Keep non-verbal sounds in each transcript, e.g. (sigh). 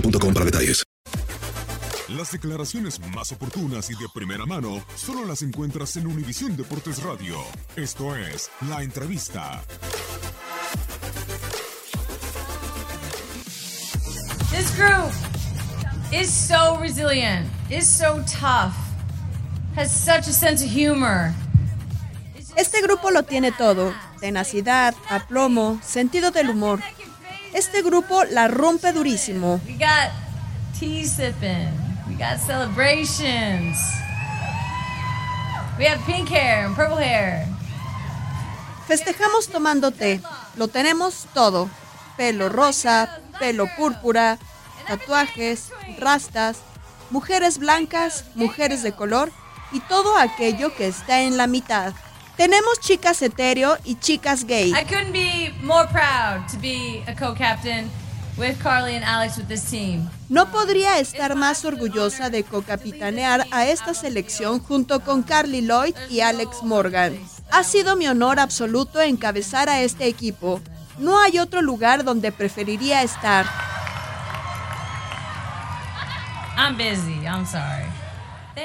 boostmobile.com para detalles. Las declaraciones más oportunas y de primera mano solo las encuentras en Univisión Deportes Radio. Esto es La Entrevista. This group is so resilient, is so tough, has such a sense of humor. Este grupo lo tiene todo, tenacidad, aplomo, sentido del humor. Este grupo la rompe durísimo. We got tea sipping, we got celebrations. We have pink hair and purple hair. Festejamos tomando té. Lo tenemos todo. Pelo rosa, pelo púrpura, tatuajes, rastas, mujeres blancas, mujeres de color y todo aquello que está en la mitad. Tenemos chicas hetero y chicas gay. I couldn't be more proud to be a co-captain with Carly and Alex with this team. No podría estar más orgullosa de cocapitanear a esta selección junto con Carly Lloyd y Alex Morgan. Ha sido mi honor absoluto encabezar a este equipo. No hay otro lugar donde preferiría estar. I'm busy, I'm sorry.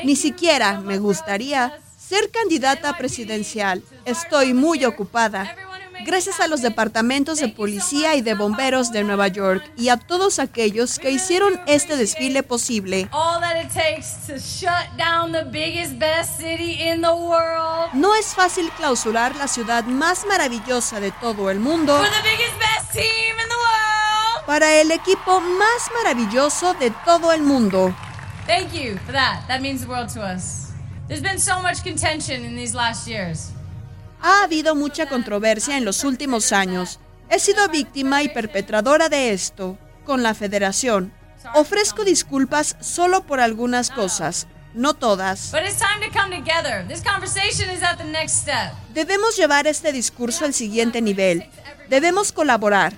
Ni siquiera me gustaría ser candidata presidencial. Estoy muy ocupada. Gracias a los departamentos de policía y de bomberos de Nueva York y a todos aquellos que hicieron este desfile posible. No es fácil clausurar la ciudad más maravillosa de todo el mundo para el equipo más maravilloso de todo el mundo. Thank you for that. That means the world to us. There's been so much contention in these last years. Ha habido mucha controversia en los últimos años. He sido víctima y perpetradora de esto con la federación. Ofrezco disculpas solo por algunas cosas, no todas. But it's time to come together. This conversation is at the next step. Debemos llevar este discurso al siguiente nivel. Debemos colaborar.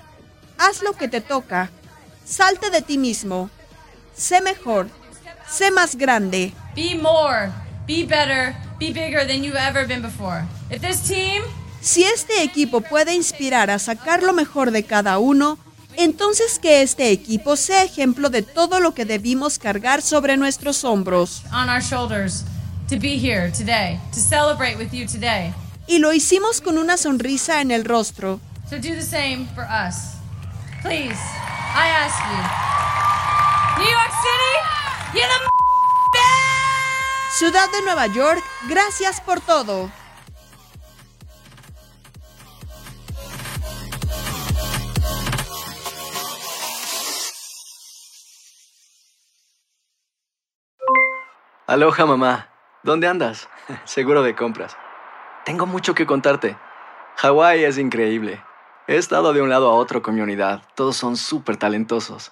Haz lo que te toca. Salte de ti mismo. Sé mejor. Sé más grande. Be more, be better, be bigger than you've ever been before. If this team Si este equipo puede inspirar a sacar lo mejor de cada uno, entonces que este equipo sea ejemplo de todo lo que debimos cargar sobre nuestros hombros. on our shoulders to be here today, to celebrate with you today. Y lo hicimos con una sonrisa en el rostro. So do the same for us. Please, I ask you. New York City, you're the Ciudad de Nueva York, gracias por todo. Aloha mamá, ¿dónde andas? (laughs) Seguro de compras. Tengo mucho que contarte. Hawái es increíble. He estado de un lado a otro con mi unidad. Todos son súper talentosos.